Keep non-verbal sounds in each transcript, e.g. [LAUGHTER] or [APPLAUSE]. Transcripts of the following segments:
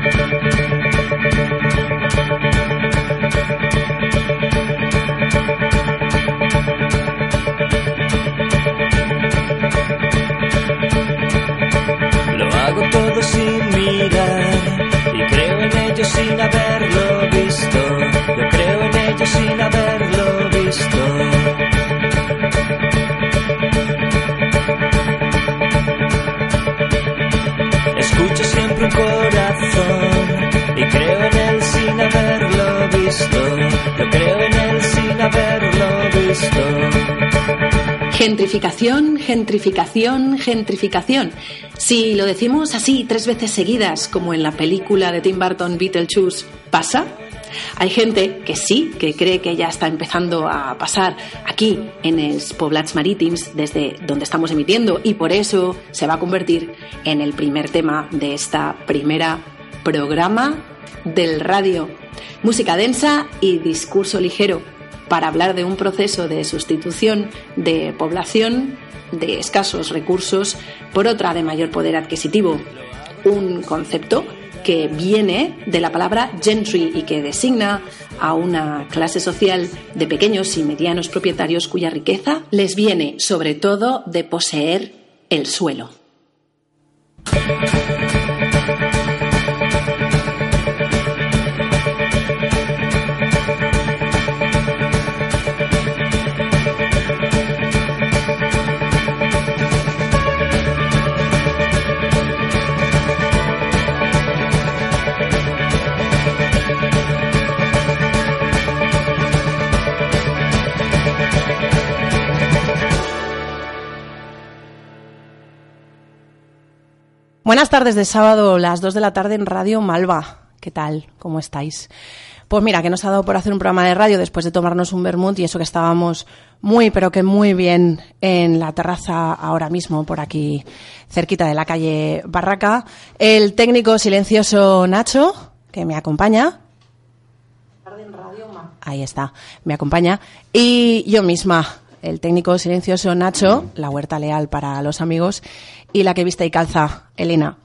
Lo hago todo sin mirar y creo en ello sin haber Gentrificación, gentrificación, gentrificación. Si lo decimos así tres veces seguidas, como en la película de Tim Burton Beetlejuice, ¿pasa? Hay gente que sí, que cree que ya está empezando a pasar aquí en els Poblats Marítims, desde donde estamos emitiendo, y por eso se va a convertir en el primer tema de esta primera programa del radio. Música densa y discurso ligero para hablar de un proceso de sustitución de población de escasos recursos por otra de mayor poder adquisitivo. Un concepto que viene de la palabra gentry y que designa a una clase social de pequeños y medianos propietarios cuya riqueza les viene sobre todo de poseer el suelo. Buenas tardes de sábado, las 2 de la tarde en Radio Malva. ¿Qué tal? ¿Cómo estáis? Pues mira, que nos ha dado por hacer un programa de radio después de tomarnos un vermut y eso que estábamos muy, pero que muy bien en la terraza ahora mismo, por aquí, cerquita de la calle Barraca. El técnico silencioso Nacho, que me acompaña. Ahí está, me acompaña. Y yo misma, el técnico silencioso Nacho, la huerta leal para los amigos, y la que viste y calza, Elena.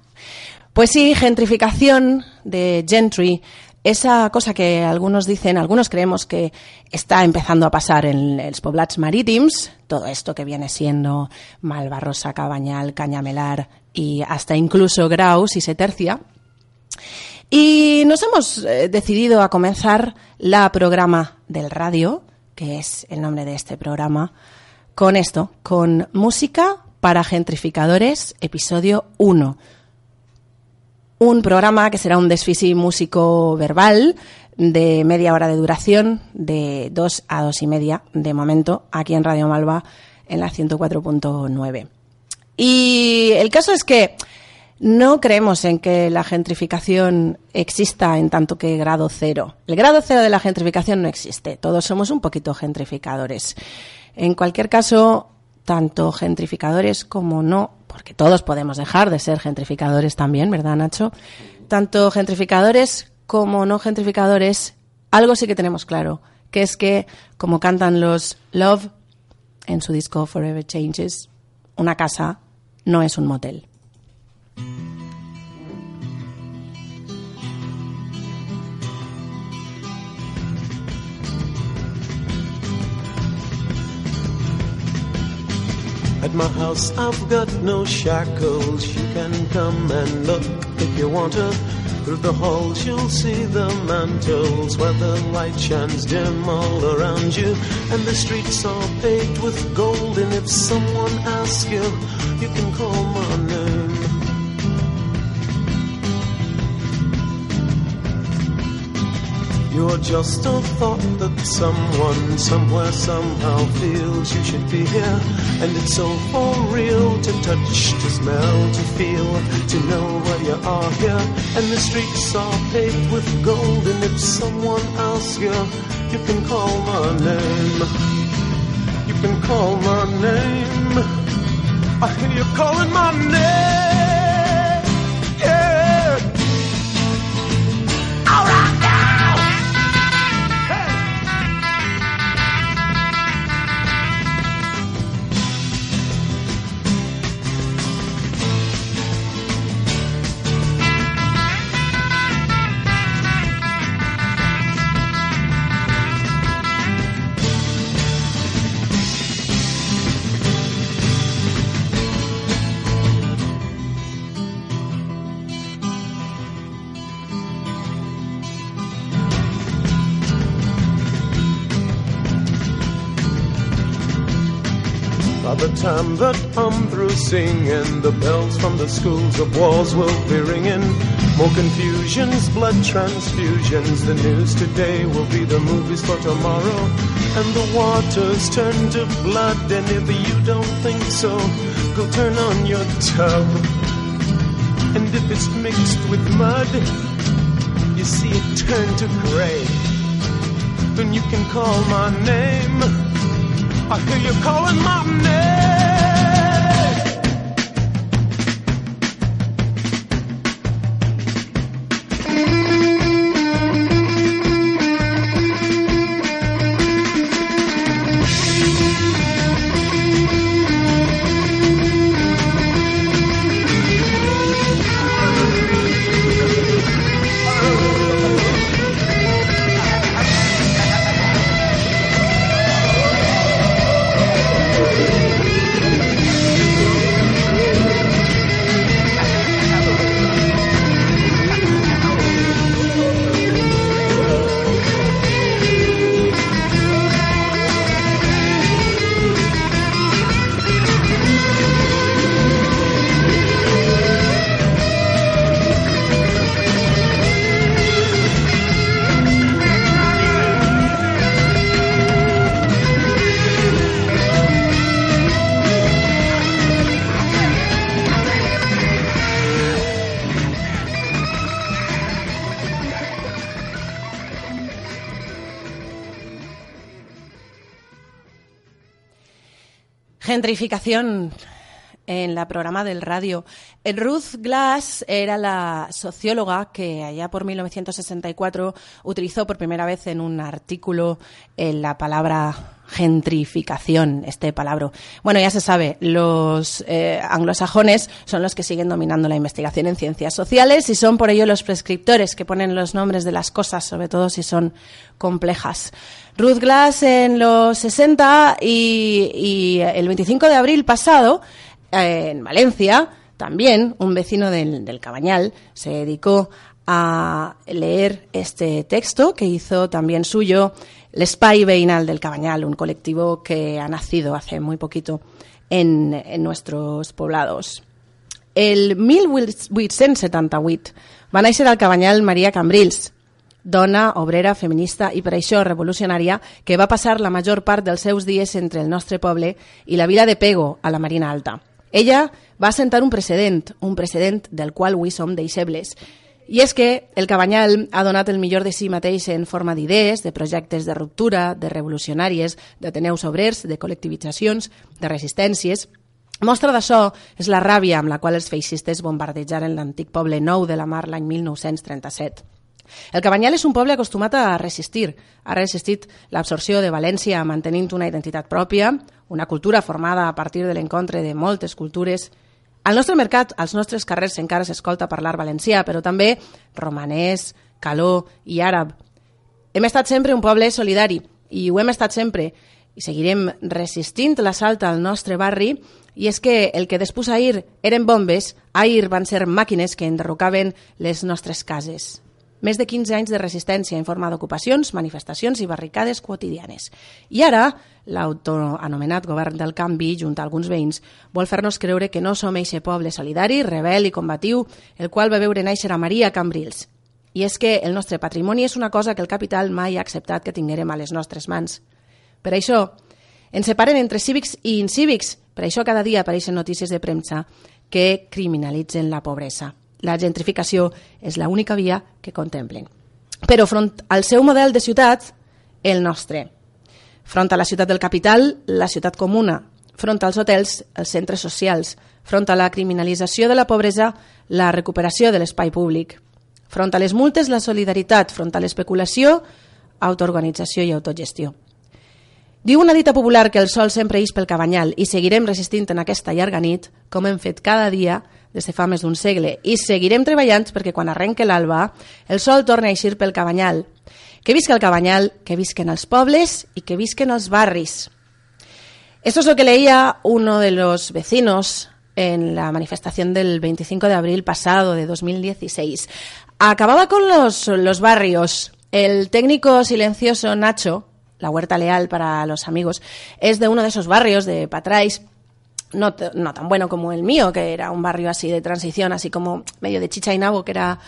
Pues sí, gentrificación de gentry, esa cosa que algunos dicen, algunos creemos que está empezando a pasar en los poblats marítims, todo esto que viene siendo Malvarrosa, Cabañal, Cañamelar y hasta incluso Graus y Setercia. Y nos hemos eh, decidido a comenzar la programa del radio, que es el nombre de este programa, con esto, con música para gentrificadores, episodio 1. Un programa que será un desfisi músico verbal de media hora de duración, de dos a dos y media de momento, aquí en Radio Malva, en la 104.9. Y el caso es que no creemos en que la gentrificación exista en tanto que grado cero. El grado cero de la gentrificación no existe. Todos somos un poquito gentrificadores. En cualquier caso, tanto gentrificadores como no, porque todos podemos dejar de ser gentrificadores también, ¿verdad, Nacho? Tanto gentrificadores como no gentrificadores, algo sí que tenemos claro, que es que, como cantan los Love en su disco Forever Changes, una casa no es un motel. My house, I've got no shackles. You can come and look if you want to. Through the halls, you'll see the mantles where the light shines dim all around you. And the streets are paved with gold. And if someone asks you, you can call my You're just a thought that someone, somewhere, somehow feels you should be here. And it's so for real to touch, to smell, to feel, to know where you are here. And the streets are paved with gold. And if someone asks you, you can call my name. You can call my name. I hear you calling my name. Time that I'm through singing, the bells from the schools of walls will be ringing. More confusions, blood transfusions. The news today will be the movies for tomorrow. And the waters turn to blood. And if you don't think so, go turn on your tub. And if it's mixed with mud, you see it turn to gray. Then you can call my name. I hear you calling my name. Gentrificación en la programa del radio. Ruth Glass era la socióloga que allá por 1964 utilizó por primera vez en un artículo en la palabra gentrificación, este palabra. Bueno, ya se sabe, los eh, anglosajones son los que siguen dominando la investigación en ciencias sociales y son por ello los prescriptores que ponen los nombres de las cosas, sobre todo si son complejas. Ruth Glass en los 60 y, y el 25 de abril pasado, eh, en Valencia, también un vecino del, del Cabañal se dedicó a leer este texto que hizo también suyo l'Espai Veïnal del Cabañal, un colectivo que ha nacido hace muy poquito en, en nuestros poblados. El 1878 va néixer al Cabanyal Maria Cambrils, dona, obrera, feminista i per això revolucionària que va passar la major part dels seus dies entre el nostre poble i la vila de Pego, a la Marina Alta. Ella va assentar un precedent, un precedent del qual avui som deixebles, i és que el Cabanyal ha donat el millor de si mateix en forma d'idees, de projectes de ruptura, de revolucionàries, d'ateneus obrers, de col·lectivitzacions, de resistències. Mostra d'això és la ràbia amb la qual els feixistes bombardejaren l'antic poble nou de la Mar l'any 1937. El Cabanyal és un poble acostumat a resistir. Ha resistit l'absorció de València mantenint una identitat pròpia, una cultura formada a partir de l'encontre de moltes cultures. Al nostre mercat, als nostres carrers encara s'escolta parlar valencià, però també romanès, caló i àrab. Hem estat sempre un poble solidari i ho hem estat sempre i seguirem resistint l'assalt al nostre barri i és que el que després ahir eren bombes, ahir van ser màquines que enderrocaven les nostres cases. Més de 15 anys de resistència en forma d'ocupacions, manifestacions i barricades quotidianes. I ara, l'autoanomenat govern del canvi, junt a alguns veïns, vol fer-nos creure que no som eixe poble solidari, rebel i combatiu, el qual va veure néixer a Maria Cambrils. I és que el nostre patrimoni és una cosa que el capital mai ha acceptat que tinguérem a les nostres mans. Per això, ens separen entre cívics i incívics. Per això cada dia apareixen notícies de premsa que criminalitzen la pobresa la gentrificació és l'única via que contemplen. Però front al seu model de ciutat, el nostre. Front a la ciutat del capital, la ciutat comuna. Front als hotels, els centres socials. Front a la criminalització de la pobresa, la recuperació de l'espai públic. Front a les multes, la solidaritat. Front a l'especulació, autoorganització i autogestió. Diu una dita popular que el sol sempre ix pel cabanyal i seguirem resistint en aquesta llarga nit, com hem fet cada dia des de fa més d'un segle, i seguirem treballant perquè quan arrenque l'alba el sol torni a eixir pel cabanyal. Que visca el cabanyal, que visquen els pobles i que visquen els barris. Esto es lo que leía uno de los vecinos en la manifestación del 25 de abril pasado de 2016. Acababa con los, los barrios. El técnico silencioso Nacho, la huerta leal para los amigos, es de uno de esos barrios de Patrais no, tan bueno como el mío, que era un barrio así de transición, así como medio de chicha y nabo, que era,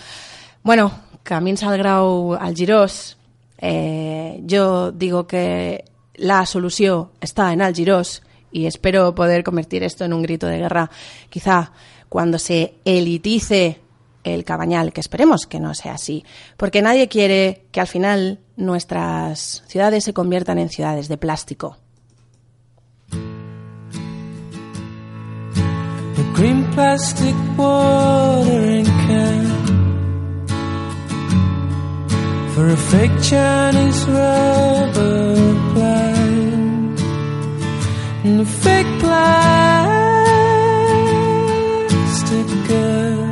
bueno, camins al grau al Girós. Eh, digo que la solució està en el Girós y espero poder convertir esto en un grito de guerra. Quizá cuando se elitice el cabañal, que esperemos que no sea así, porque nadie quiere que al final nuestras ciudades se conviertan en ciudades de plástico. Green plastic watering can for a fake Chinese rubber plant and a fake plastic girl.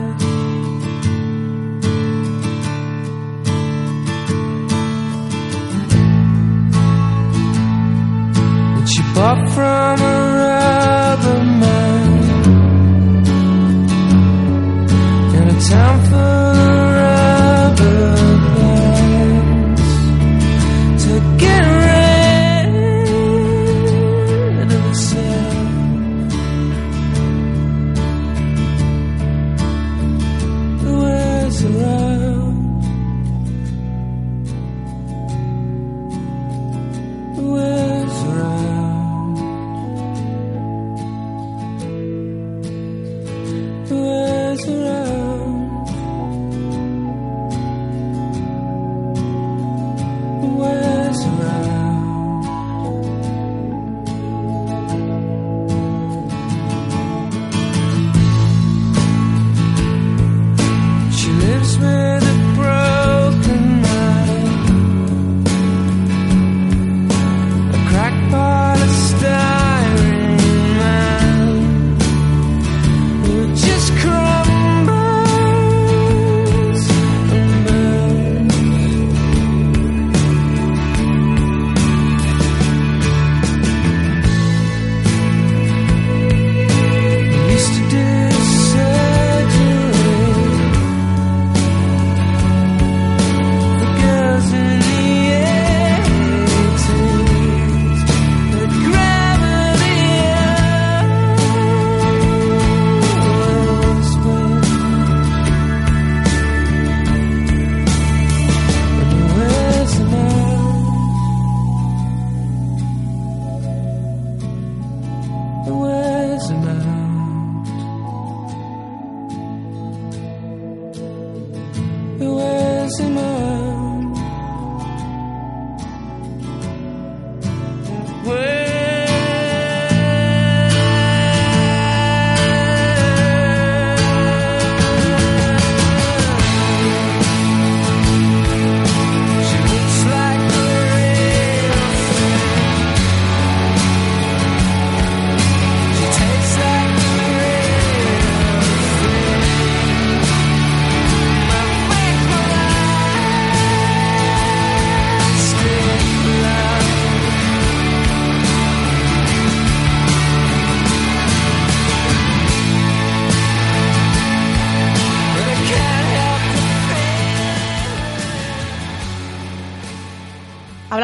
That she bought from a rubber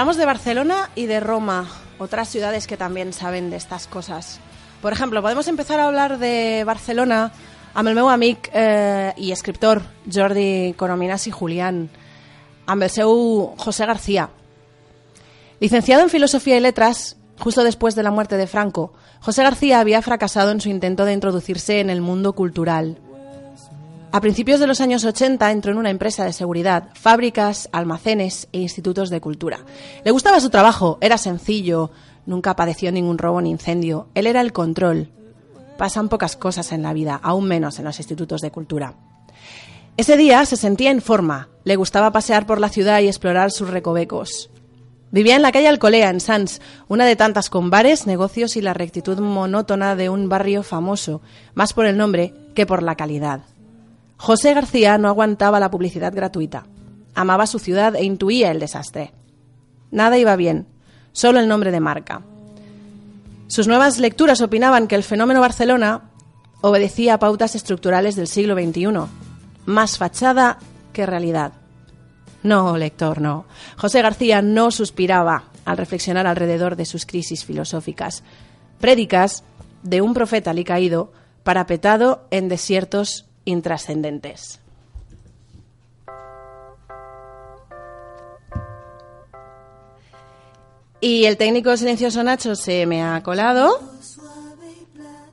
Hablamos de Barcelona y de Roma, otras ciudades que también saben de estas cosas. Por ejemplo, podemos empezar a hablar de Barcelona amb el meu amic eh, Jordi Corominas i Julián, amb José García. Licenciado en Filosofía y Letras, justo después de la muerte de Franco, José García había fracasado en su intento de introducirse en el mundo cultural. A principios de los años 80 entró en una empresa de seguridad, fábricas, almacenes e institutos de cultura. Le gustaba su trabajo, era sencillo, nunca padeció ningún robo ni incendio. Él era el control. Pasan pocas cosas en la vida, aún menos en los institutos de cultura. Ese día se sentía en forma, le gustaba pasear por la ciudad y explorar sus recovecos. Vivía en la calle Alcolea, en Sants, una de tantas con bares, negocios y la rectitud monótona de un barrio famoso, más por el nombre que por la calidad. José García no aguantaba la publicidad gratuita. Amaba su ciudad e intuía el desastre. Nada iba bien, solo el nombre de marca. Sus nuevas lecturas opinaban que el fenómeno Barcelona obedecía a pautas estructurales del siglo XXI, más fachada que realidad. No, lector, no. José García no suspiraba al reflexionar alrededor de sus crisis filosóficas. Prédicas de un profeta alicaído parapetado en desiertos intrascendentes. Y el técnico silencioso Nacho se me ha colado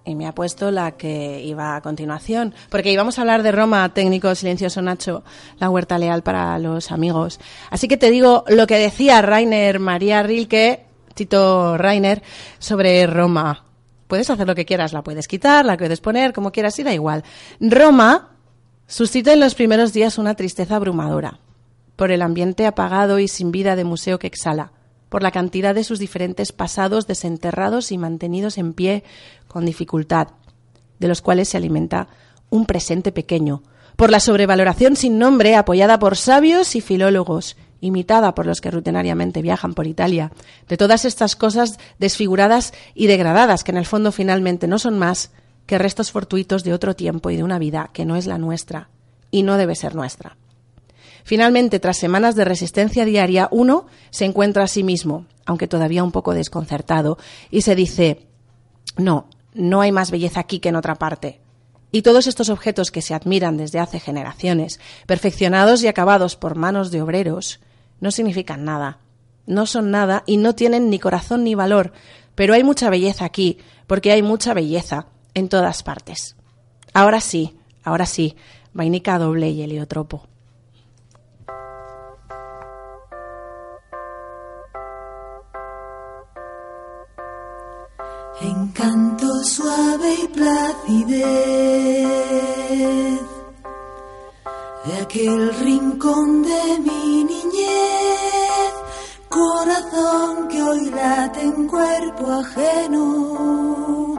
y me ha puesto la que iba a continuación, porque íbamos a hablar de Roma, técnico silencioso Nacho, la huerta leal para los amigos. Así que te digo lo que decía Rainer María Rilke, Tito Rainer, sobre Roma. Puedes hacer lo que quieras, la puedes quitar, la puedes poner, como quieras, y da igual. Roma suscita en los primeros días una tristeza abrumadora, por el ambiente apagado y sin vida de museo que exhala por la cantidad de sus diferentes pasados desenterrados y mantenidos en pie con dificultad, de los cuales se alimenta un presente pequeño, por la sobrevaloración sin nombre apoyada por sabios y filólogos, imitada por los que rutinariamente viajan por Italia, de todas estas cosas desfiguradas y degradadas que en el fondo finalmente no son más que restos fortuitos de otro tiempo y de una vida que no es la nuestra y no debe ser nuestra. Finalmente, tras semanas de resistencia diaria, uno se encuentra a sí mismo, aunque todavía un poco desconcertado, y se dice, no, no hay más belleza aquí que en otra parte. Y todos estos objetos que se admiran desde hace generaciones, perfeccionados y acabados por manos de obreros, no significan nada. No son nada y no tienen ni corazón ni valor, pero hay mucha belleza aquí, porque hay mucha belleza en todas partes. Ahora sí, ahora sí, vainica doble y heliotropo. Encanto suave y placidez de aquel rincón de mi niñez, corazón que hoy late en cuerpo ajeno,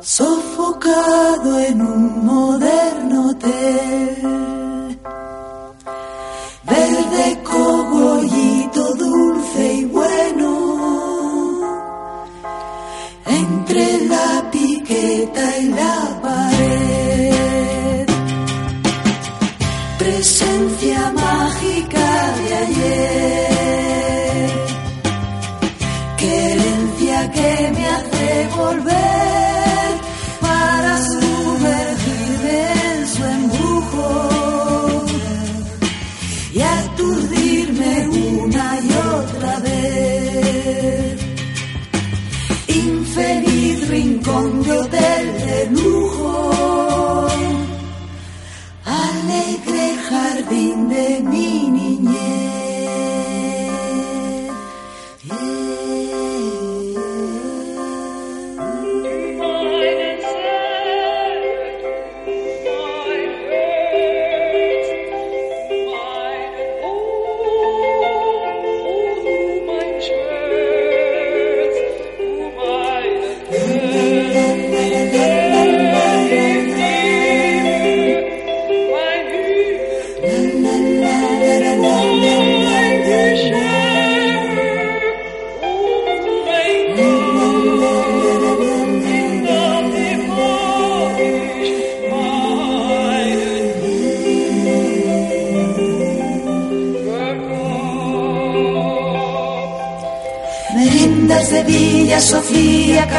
sofocado en un moderno hotel,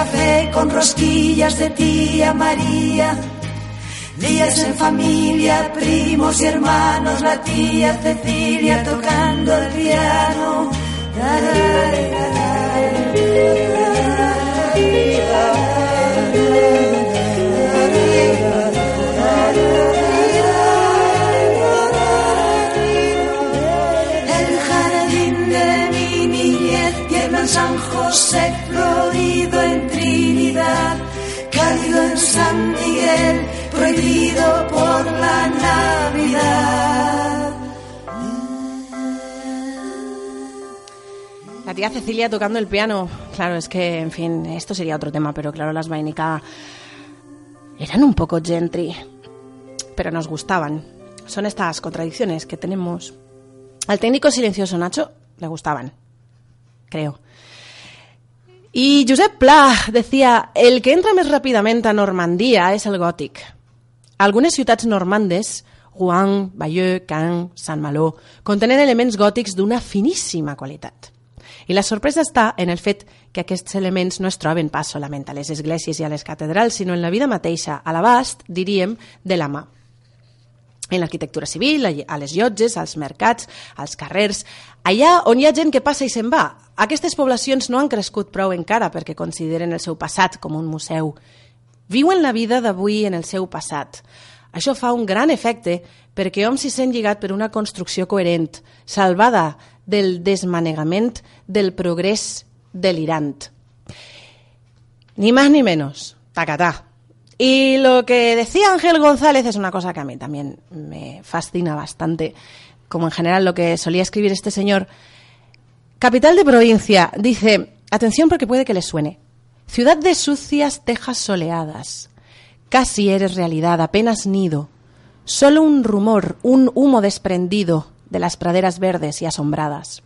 café con rosquillas de tía María. Días en familia, primos y hermanos, la tía Cecilia tocando el piano. El jardín de mi niñez, tierno en San José, San Miguel, prohibido por la Navidad. La tía Cecilia tocando el piano. Claro, es que, en fin, esto sería otro tema, pero claro, las vainica eran un poco gentry, pero nos gustaban. Son estas contradicciones que tenemos. Al técnico silencioso Nacho le gustaban, creo. Y Josep Pla decía, el que entra més ràpidament a Normandia és el gòtic. Algunes ciutats normandes, Rouen, Bayeux, Caen, Sant Malo, contenen elements gòtics d'una finíssima qualitat. I la sorpresa està en el fet que aquests elements no es troben pas solament a les esglésies i a les catedrals, sinó en la vida mateixa, a l'abast, diríem, de la mà en l'arquitectura civil, a les llotges, als mercats, als carrers, allà on hi ha gent que passa i se'n va. Aquestes poblacions no han crescut prou encara perquè consideren el seu passat com un museu. Viuen la vida d'avui en el seu passat. Això fa un gran efecte perquè hom s'hi sent lligat per una construcció coherent, salvada del desmanegament del progrés delirant. Ni más ni menos. Tacatá. Y lo que decía Ángel González es una cosa que a mí también me fascina bastante, como en general lo que solía escribir este señor. Capital de provincia, dice, atención porque puede que le suene. Ciudad de sucias tejas soleadas. Casi eres realidad, apenas nido. Solo un rumor, un humo desprendido de las praderas verdes y asombradas.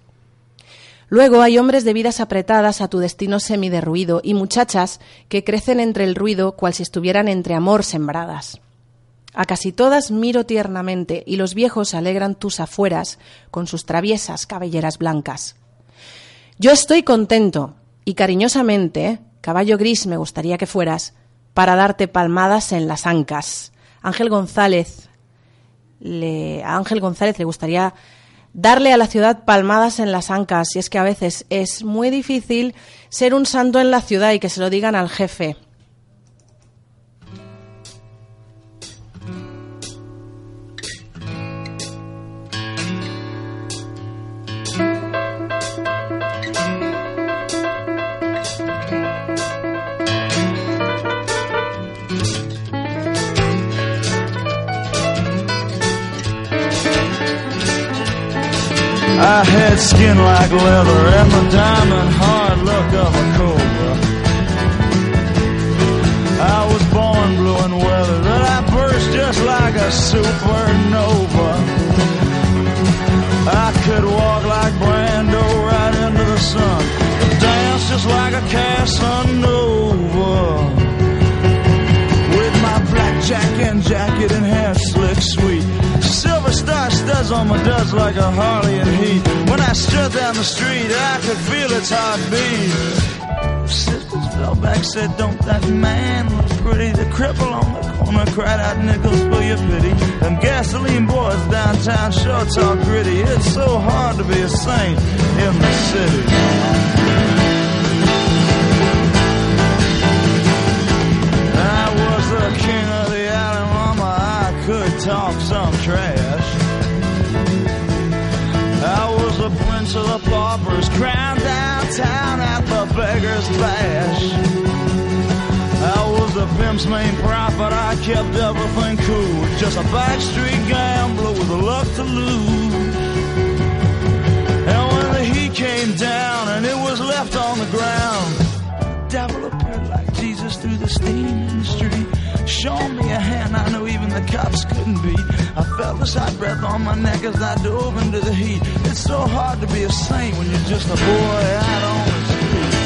Luego hay hombres de vidas apretadas a tu destino semiderruido y muchachas que crecen entre el ruido cual si estuvieran entre amor sembradas. A casi todas miro tiernamente y los viejos alegran tus afueras con sus traviesas cabelleras blancas. Yo estoy contento y cariñosamente, caballo gris me gustaría que fueras, para darte palmadas en las ancas. Ángel González, le, a Ángel González le gustaría darle a la ciudad palmadas en las ancas. Y es que a veces es muy difícil ser un santo en la ciudad y que se lo digan al jefe. I had skin like leather and the diamond hard look of a cobra. I was born blue and weathered, and I burst just like a supernova. I could walk my duds like a Harley and Heat. When I strut down the street, I could feel its heartbeat. Sisters fell back, said, Don't that man look pretty? The cripple on the corner cried out, Nickels for your pity. Them gasoline boys downtown sure talk gritty. It's so hard to be a saint in the city. I was the king of the alley, mama. I could talk some trash. The prince of the paupers, crowned downtown at the beggar's bash. I was the pimp's main prophet. I kept everything cool. Just a backstreet gambler with a luck to lose. And when the heat came down and it was left on the ground, the devil appeared like Jesus through the steam in the street. Showing me a hand I knew even the cops couldn't beat. I felt this hot breath on my neck as I dove into the heat. It's so hard to be a saint when you're just a boy out on the street.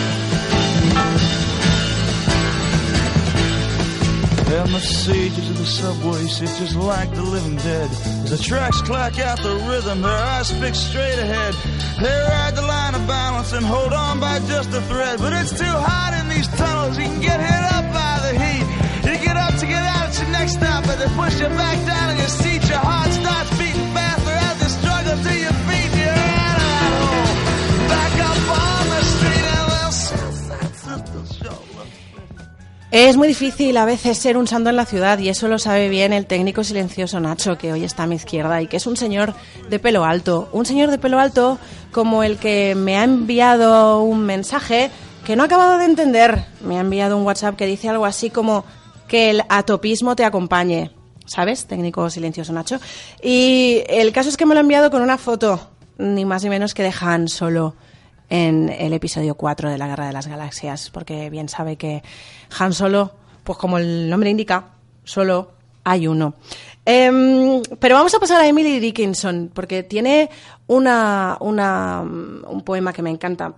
And the sages of the subway sit just like the living dead. As the tracks clack out the rhythm, their eyes fixed straight ahead. They ride the line of balance and hold on by just a thread. But it's too hot in these tunnels, you can get hit up by the heat. Es muy difícil a veces ser un santo en la ciudad y eso lo sabe bien el técnico silencioso Nacho, que hoy está a mi izquierda y que es un señor de pelo alto. Un señor de pelo alto como el que me ha enviado un mensaje que no he acabado de entender. Me ha enviado un WhatsApp que dice algo así como que el atopismo te acompañe. ¿Sabes? Técnico silencioso Nacho. Y el caso es que me lo ha enviado con una foto, ni más ni menos que de Han solo en el episodio 4 de la Guerra de las Galaxias, porque bien sabe que Han Solo, pues como el nombre indica, solo hay uno. Em, pero vamos a pasar a Emily Dickinson, porque tiene una, una, un poema que me encanta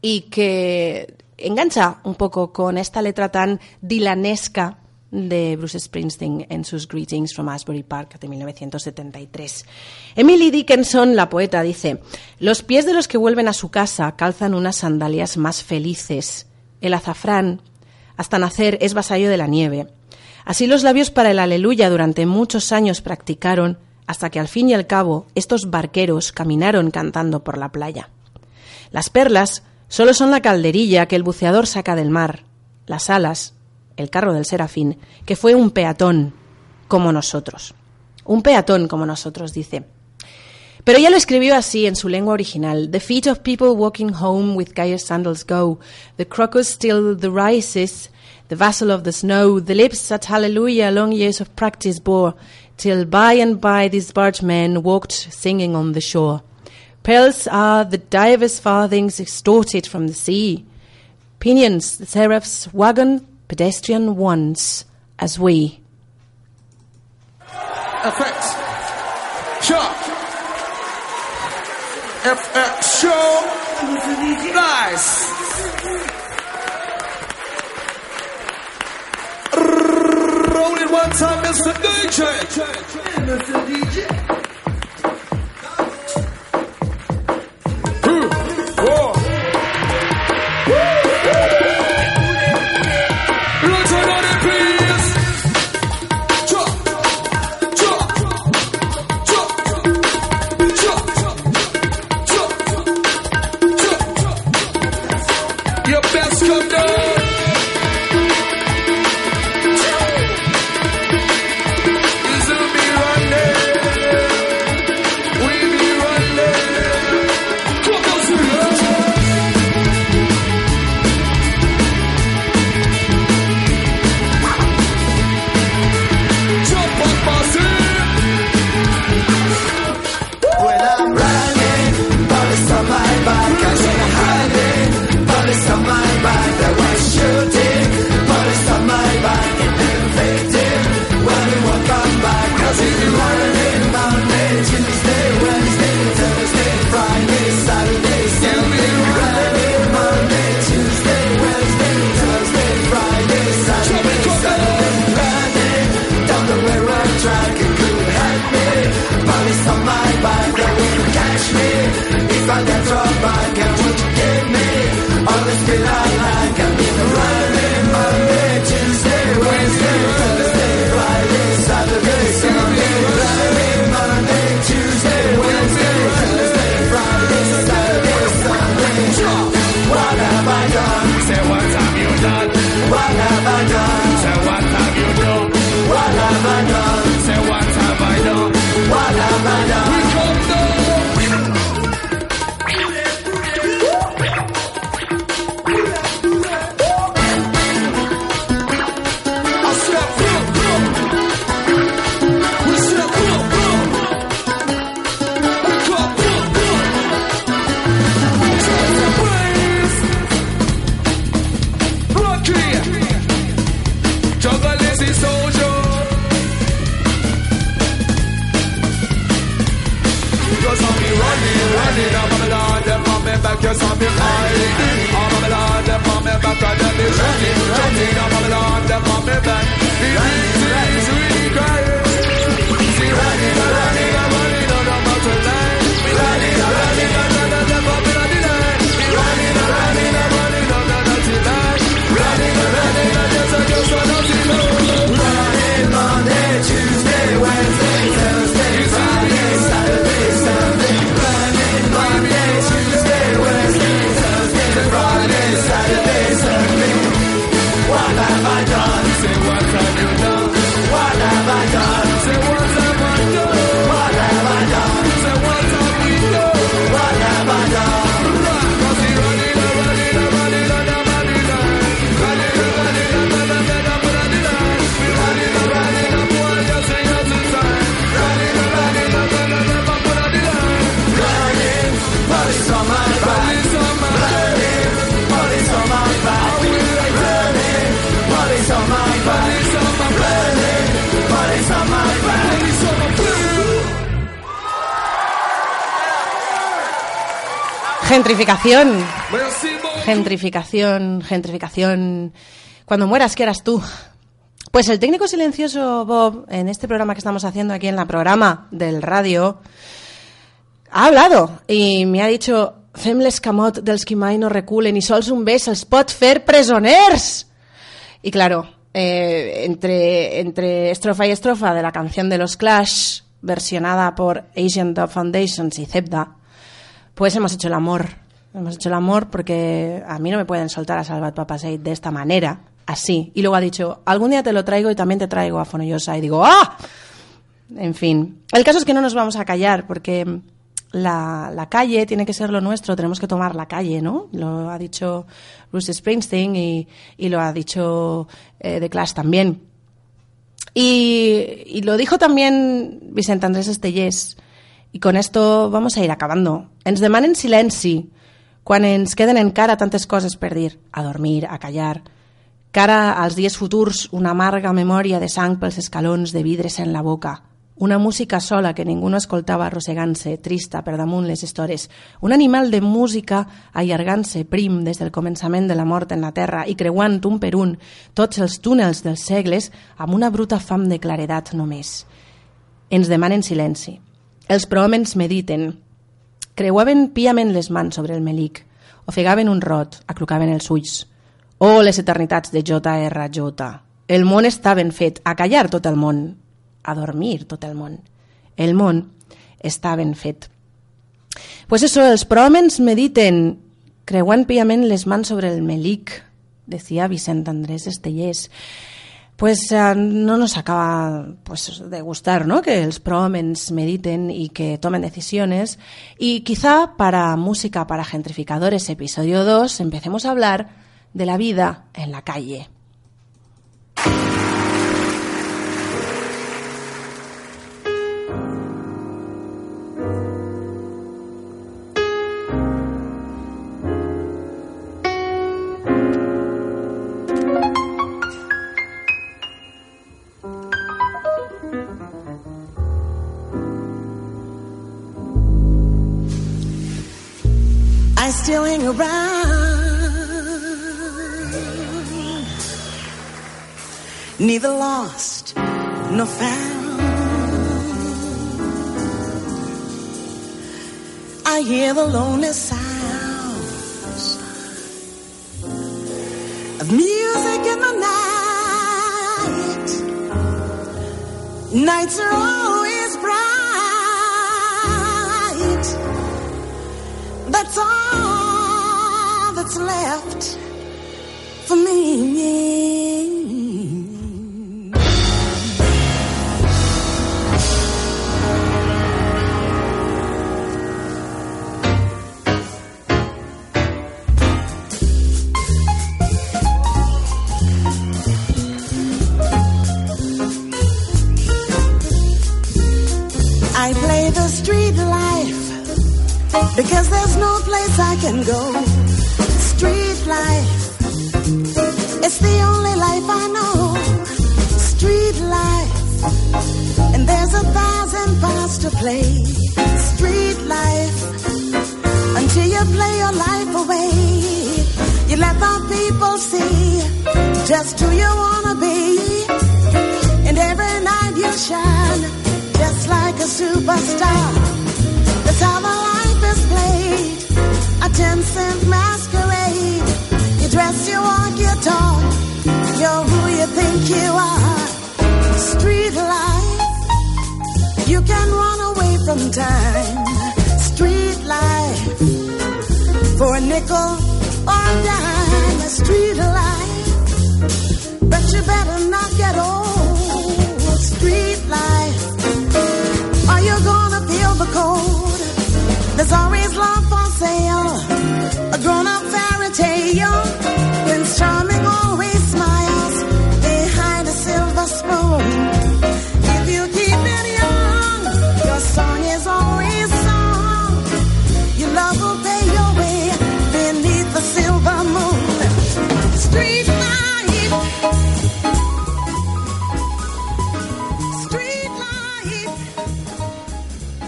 y que engancha un poco con esta letra tan dilanesca de Bruce Springsteen en sus Greetings from Asbury Park de 1973. Emily Dickinson, la poeta, dice, Los pies de los que vuelven a su casa calzan unas sandalias más felices. El azafrán, hasta nacer, es vasallo de la nieve. Así los labios para el aleluya durante muchos años practicaron, hasta que al fin y al cabo estos barqueros caminaron cantando por la playa. Las perlas Solo son la calderilla que el buceador saca del mar, las alas, el carro del serafín, que fue un peatón como nosotros. Un peatón como nosotros, dice. Pero ella lo escribió así en su lengua original. The feet of people walking home with gay sandals go. The crocus still the rises. The vassal of the snow. The lips that hallelujah long years of practice bore. Till by and by these bargemen walked singing on the shore. Pearls are the divers' farthings extorted from the sea. Pinions, the seraphs, wagon, pedestrian wands, as we. FX. Chuck. FX show. Nice. Roll it one time, Mr. DJ. Mr. DJ. Gentrificación. Gentrificación, gentrificación. Cuando mueras, ¿qué eras tú? Pues el técnico silencioso Bob, en este programa que estamos haciendo aquí en la programa del radio, ha hablado y me ha dicho Fem l'escamot del qui mai no reculen ni sols un bes els pot fer presoners. Y claro, eh, entre, entre estrofa y estrofa de la canción de los Clash, versionada por Asian Dub Foundations y Zebda, pues hemos hecho el amor. Hemos hecho el amor porque a mí no me pueden soltar a Salvat Papaseit de esta manera, así. Y luego ha dicho, algún día te lo traigo y también te traigo a Fonollosa. Y digo, ¡ah! En fin, el caso es que no nos vamos a callar porque la, calle tiene que ser lo nuestro, tenemos que tomar la calle, ¿no? Lo ha dicho Bruce Springsteen y, y lo ha dicho eh, The Clash también. Y, y, lo dijo también Vicente Andrés Estellés. I con esto vamos a ir acabando. Ens demanen silenci quan ens queden encara tantes coses per dir. A dormir, a callar. Cara als dies futurs, una amarga memòria de sang pels escalons de vidres en la boca una música sola que ningú no escoltava arrossegant-se, trista, per damunt les estores. Un animal de música allargant-se prim des del començament de la mort en la terra i creuant un per un tots els túnels dels segles amb una bruta fam de claredat només. Ens demanen silenci. Els prohòmens mediten. Creuaven piament les mans sobre el melic. Ofegaven un rot, aclucaven els ulls. Oh, les eternitats de J.R.J. El món està ben fet, a callar tot el món, a dormir tot el món. El món està ben fet. Pues eso, els pròmens mediten, creuant piament les mans sobre el melic, decía Vicent Andrés Estellés. Pues uh, no nos acaba pues, de gustar ¿no? que los promens mediten y que tomen decisiones. Y quizá para Música para Gentrificadores, episodio 2, empecemos a hablar de la vida en la calle. Neither lost nor found. I hear the lonely sounds of music in the night. Nights are always bright. That's all that's left for me. Can go street life. It's the only life I know. Street life. And there's a thousand parts to play. Street life. Until you play your life away. You let the people see just who you wanna be. And every night you shine just like a superstar. A cent masquerade. You dress, you walk, you talk. You're who you think you are. Street life. You can run away from time. Street life. For a nickel or a dime. Street life. But you better not get old. Street life. Are you gonna feel the cold? There's always love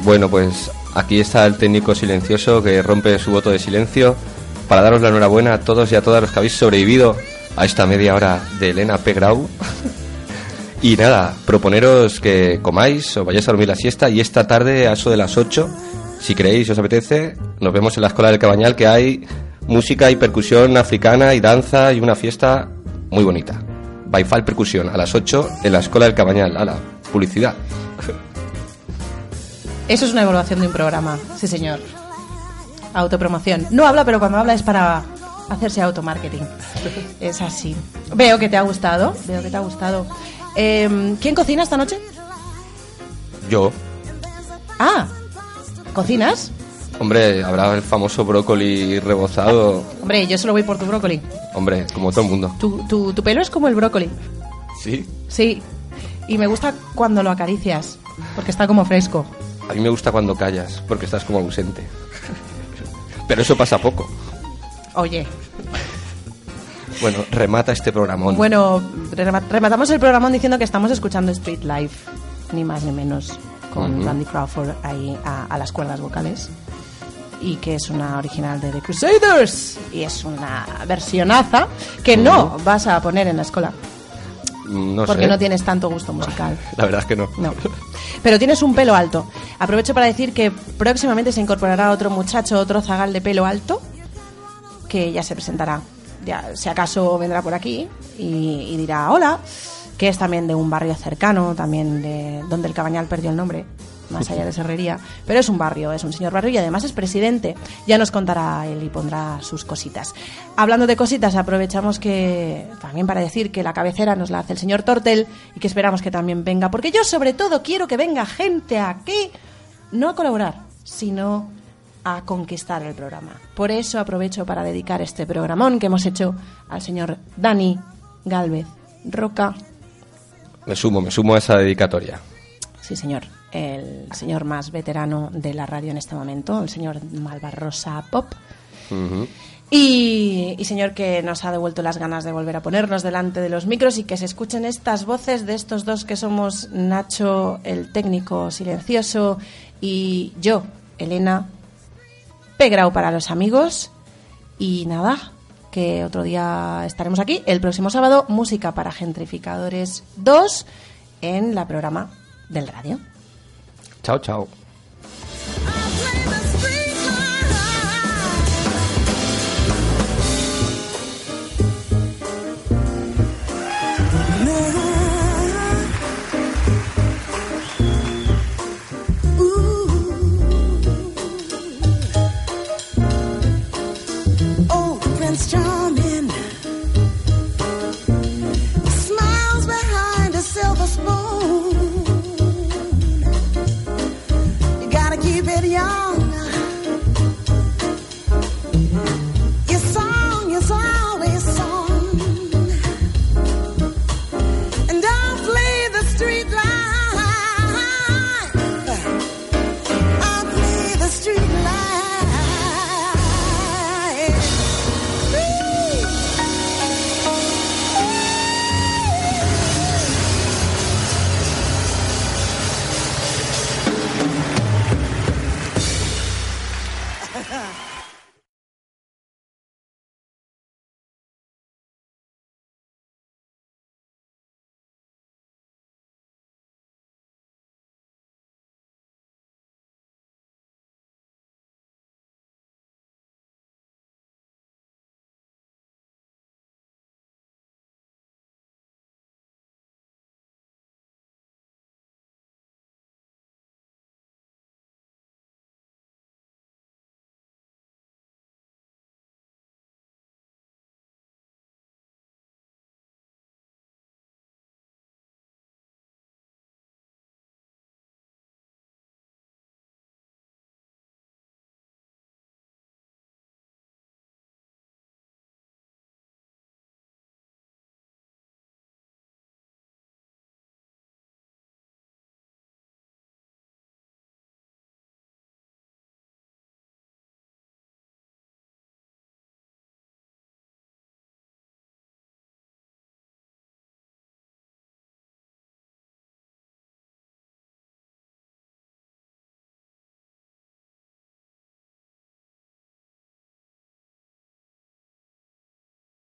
Bueno, pues aquí está el técnico silencioso que rompe su voto de silencio para daros la enhorabuena a todos y a todas los que habéis sobrevivido a esta media hora de Elena P. Grau. Y nada, proponeros que comáis o vayáis a dormir la siesta y esta tarde a eso de las 8, si queréis, si os apetece, nos vemos en la Escuela del Cabañal que hay música y percusión africana y danza y una fiesta muy bonita. Baifal Percusión a las 8 en la Escuela del Cabañal. A la publicidad. Eso es una evaluación de un programa, sí señor. Autopromoción. No habla, pero cuando habla es para hacerse automarketing. [LAUGHS] Es así. Veo que te ha gustado, veo que te ha gustado. Em, ¿Quién cocina esta noche? Yo, Ah, ¿cocinas? hombre, habrá el famoso brócoli rebozado. Hombre, yo solo voy por tu brócoli. Hombre, como todo el mundo. Tu, tu, tu pelo es como el brócoli. Sí. Sí. Y me gusta cuando lo acaricias, porque está como fresco. A mí me gusta cuando callas, porque estás como ausente. [LAUGHS] Pero eso pasa poco. Oye, Bueno, remata este programón. bueno, rema- rematamos el programa diciendo que estamos escuchando Street Life, ni más ni menos, con. Randy Crawford ahí a, a las cuerdas vocales. Y que es una original de The Crusaders. Y es una versionaza que no vas a poner en la escuela. No porque sé. no tienes tanto gusto musical. [LAUGHS] La verdad es que no. No. Pero tienes un pelo alto. Aprovecho para decir que próximamente se incorporará otro muchacho, otro zagal de pelo alto, que ya se presentará. Ya, si acaso vendrá por aquí y, y dirá hola, que es también de un barrio cercano, también de donde el Cabañal perdió el nombre, más allá de Serrería. Pero es un barrio, es un señor barrio y además es presidente. Ya nos contará él y pondrá sus cositas. Hablando de cositas, aprovechamos que también para decir que la cabecera nos la hace el señor Tortel y que esperamos que también venga, porque yo sobre todo quiero que venga gente aquí, no a colaborar, sino a conquistar el programa. Por eso aprovecho para dedicar este programón que hemos hecho al señor Dani Galvez Roca. Me sumo, me sumo a esa dedicatoria. Sí, señor. El señor más veterano de la radio en este momento, el señor Malvarrosa Pop. Y, y señor que nos ha devuelto las ganas de volver a ponernos delante de los micros y que se escuchen estas voces de estos dos que somos Nacho, el técnico silencioso, y yo, Elena, Pegrau para los amigos. Y nada, que otro día estaremos aquí. El próximo sábado, música para gentrificadores 2 en la programa del radio. Chao, chao.